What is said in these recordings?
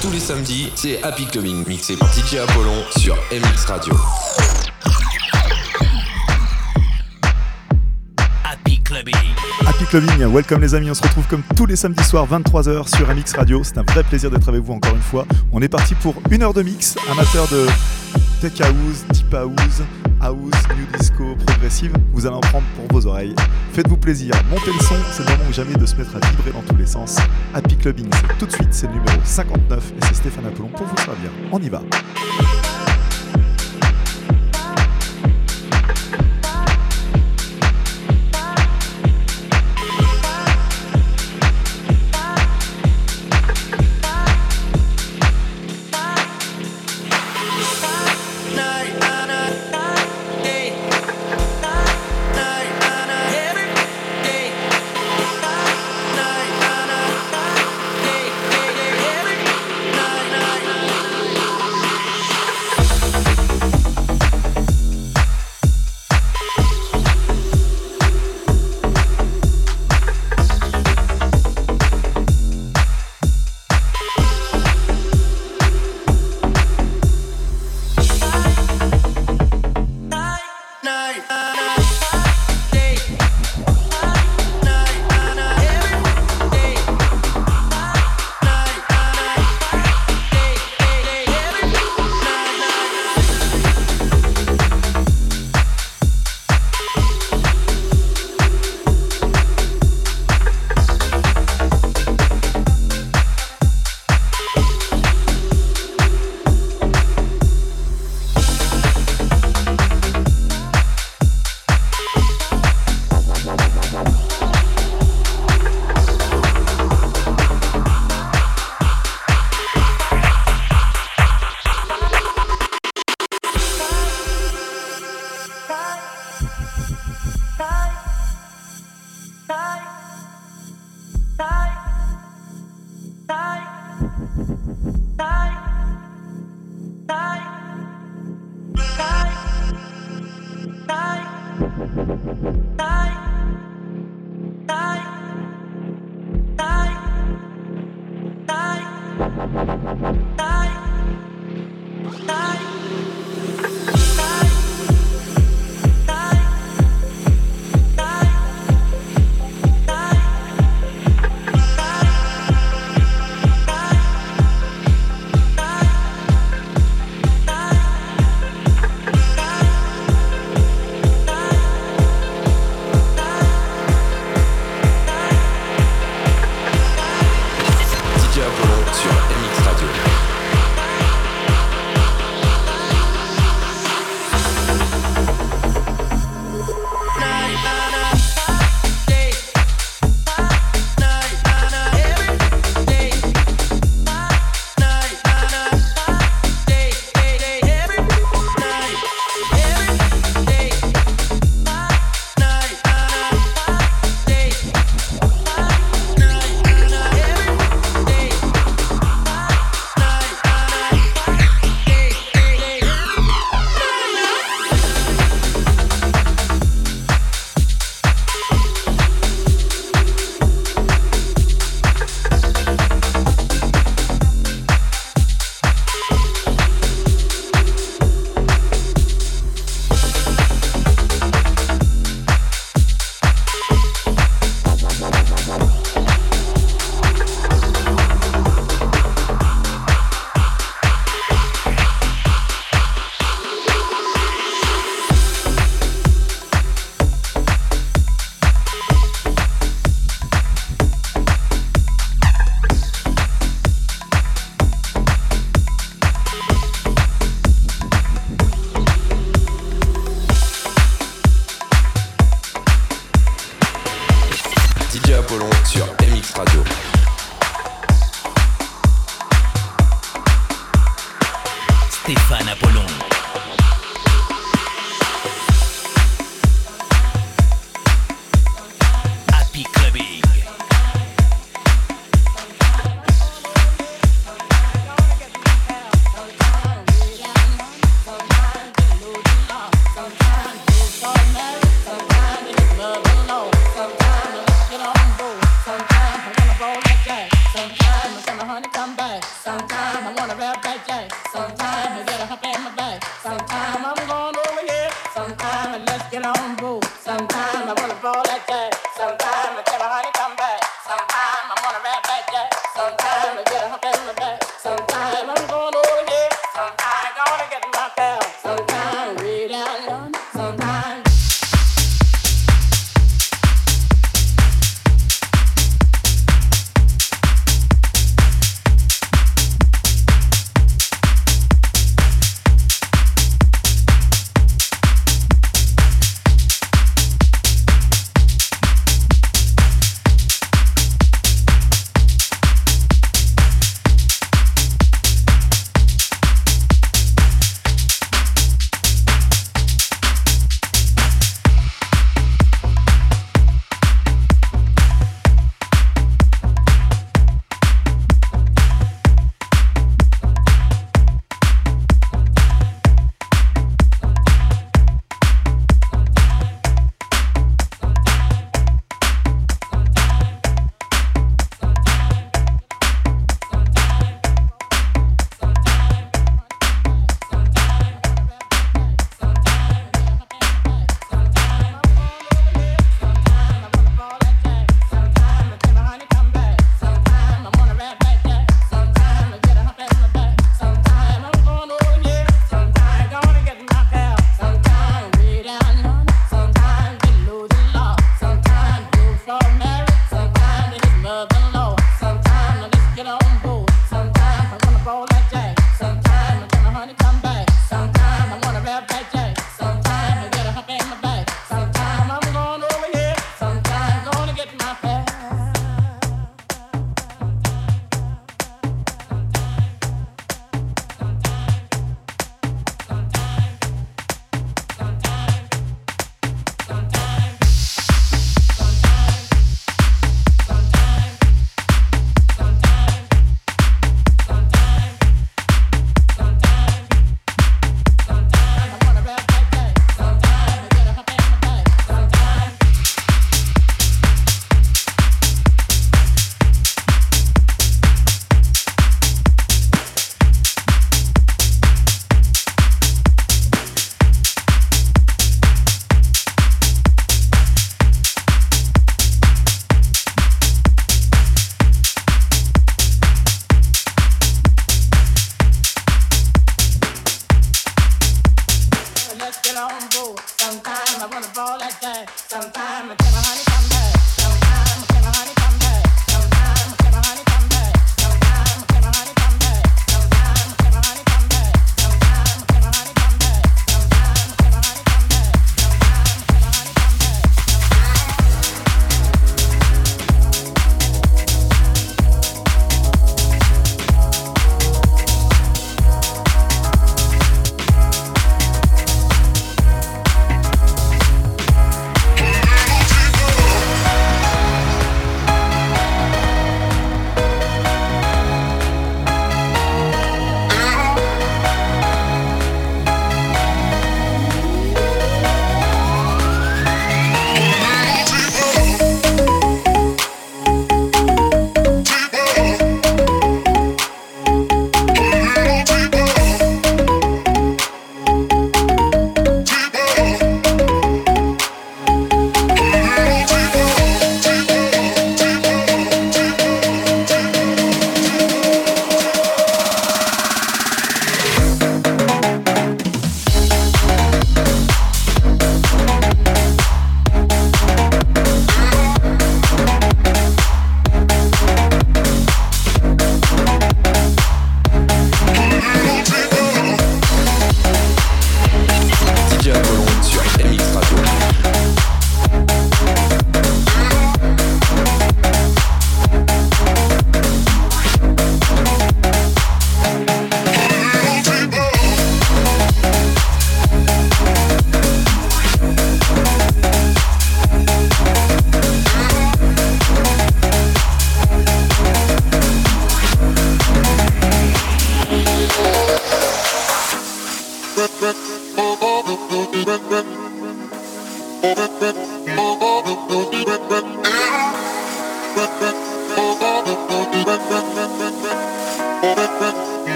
Tous les samedis, c'est Happy Clubbing, mixé par DJ Apollon sur MX Radio. Happy Clubbing. Happy Clubbing, welcome les amis, on se retrouve comme tous les samedis soirs 23h sur MX Radio. C'est un vrai plaisir d'être avec vous encore une fois. On est parti pour une heure de mix, amateur de tech house, deep house, house, progressive. Vous allez en prendre pour vos oreilles. Faites-vous plaisir, montez le son, c'est le moment ou jamais de se mettre à vibrer dans tous les sens. Happy Clubbing, c'est tout de suite, c'est le numéro 59 et c'est Stéphane Apollon pour vous servir. On y va.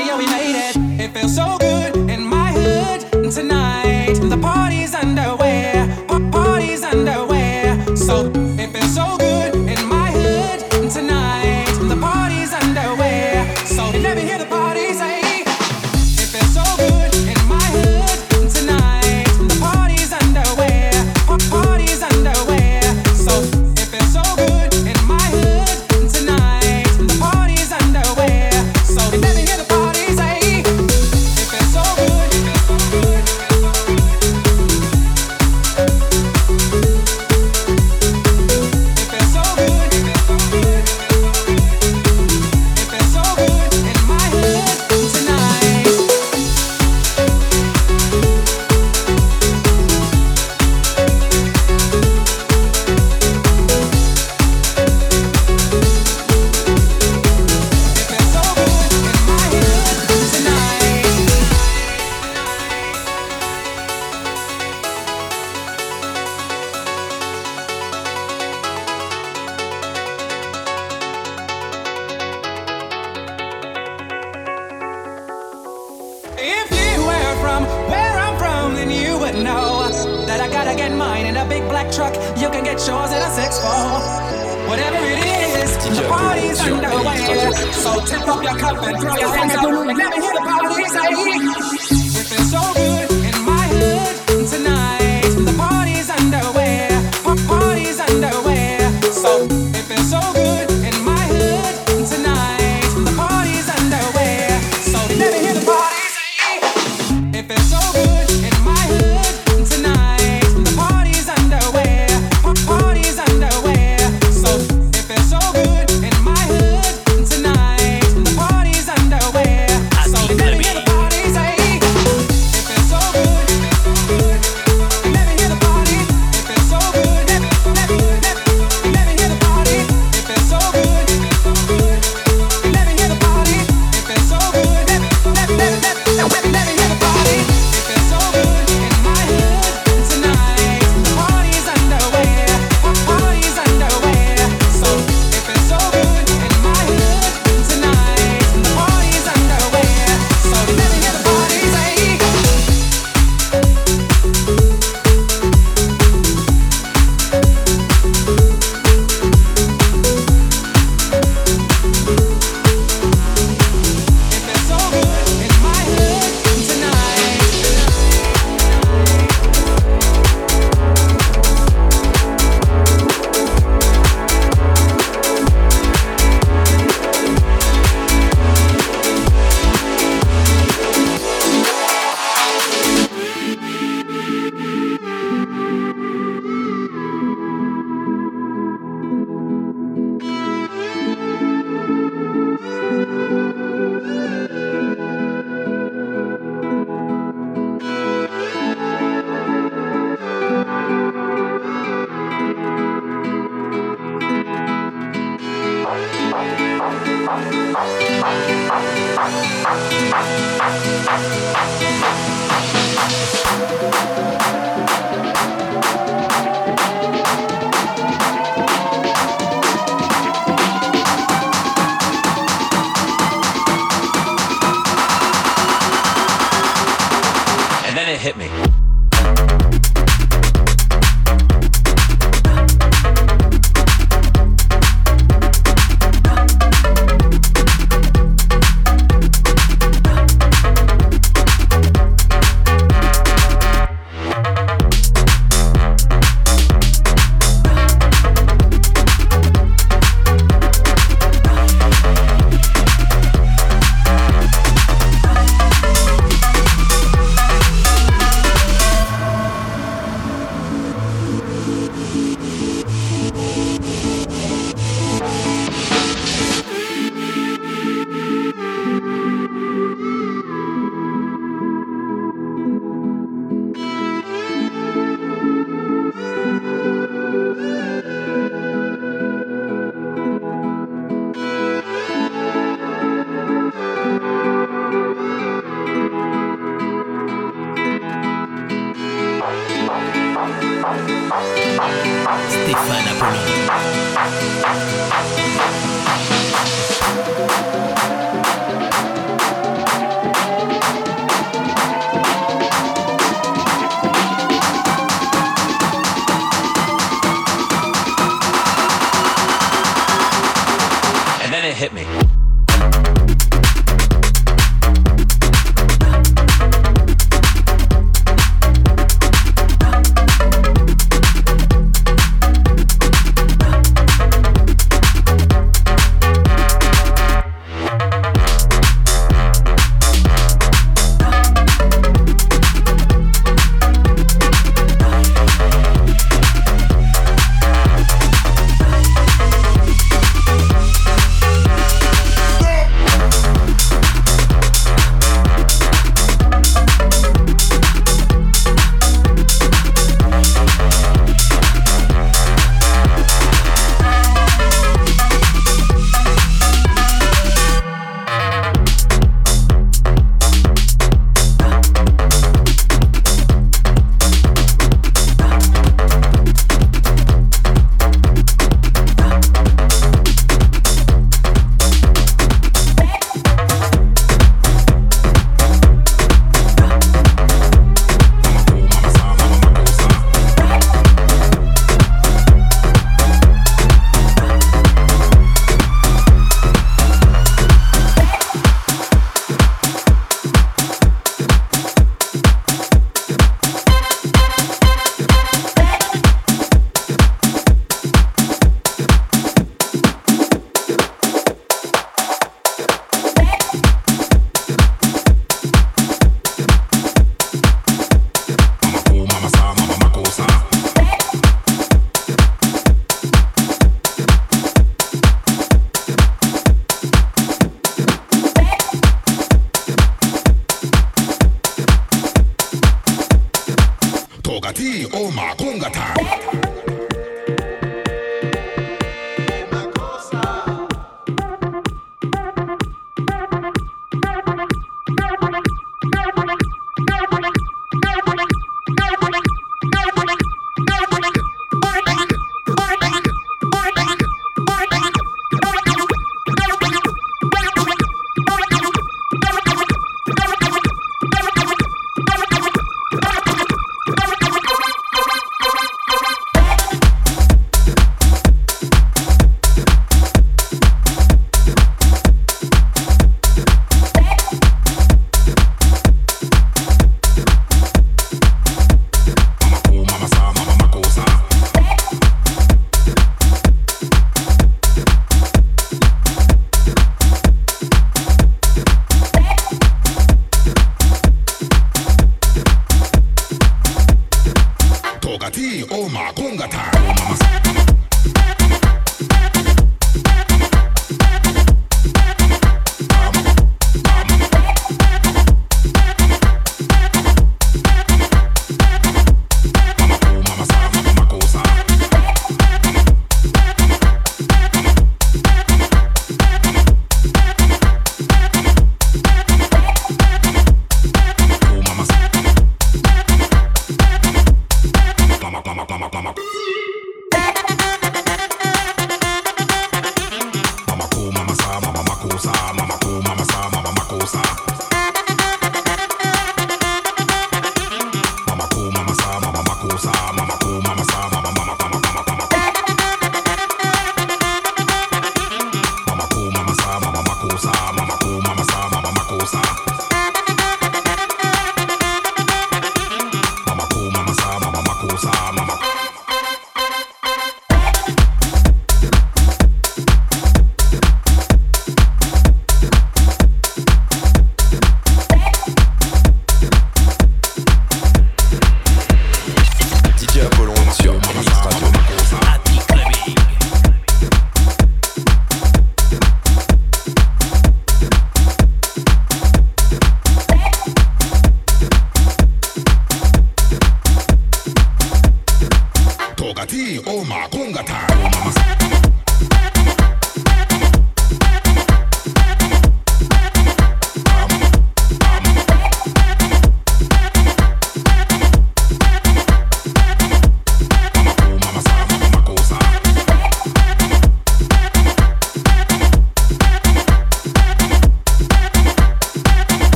Finally, yeah, we made it. It feels so good. Hit me.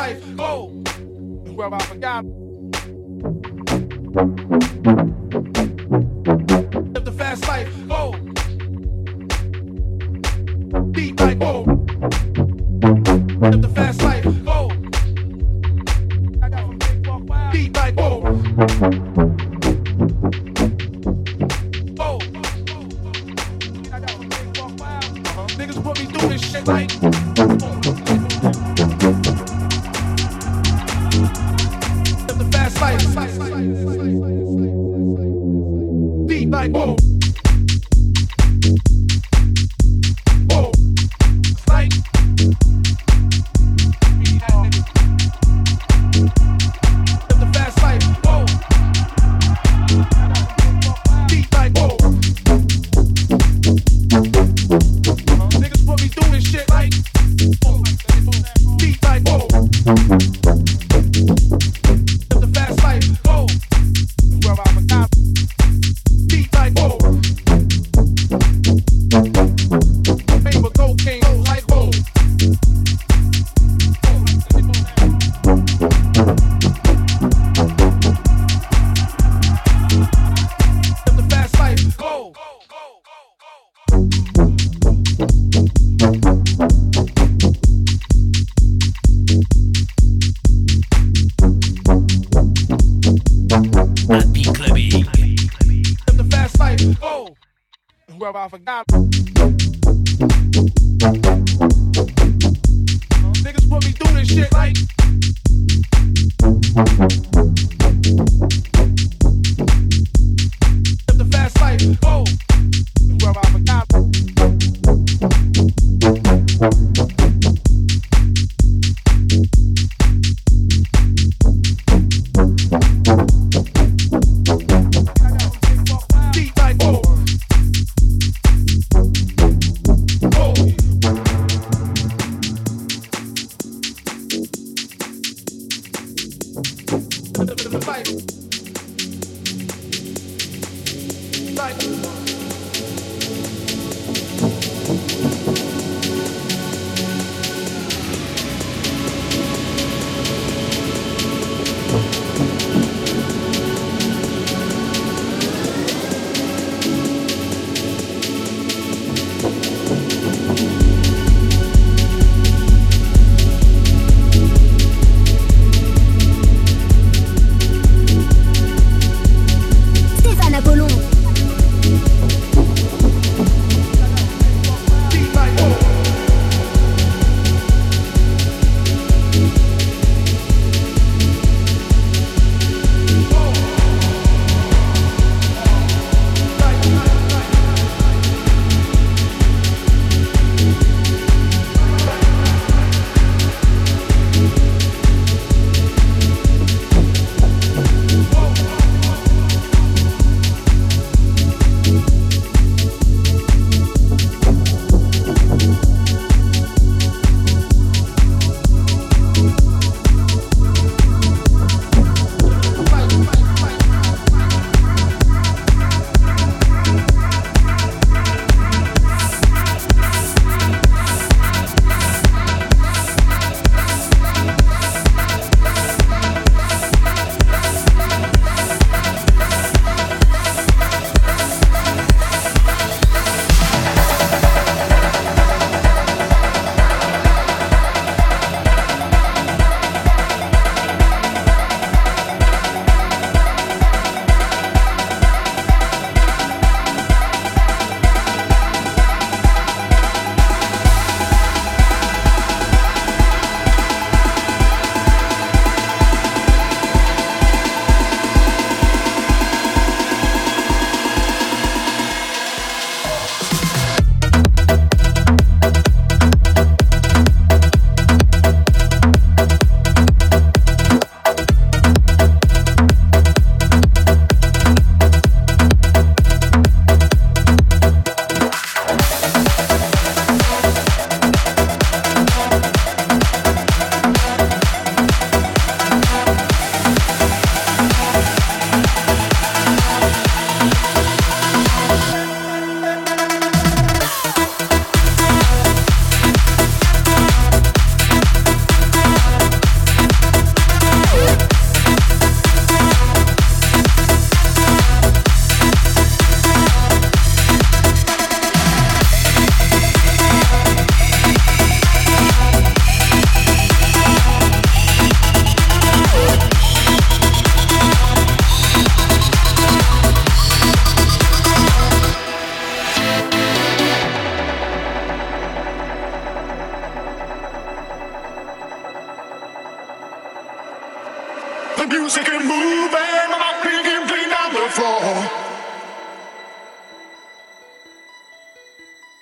life. Oh, Go. Well, I forgot.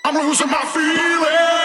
I'm losing my feeling.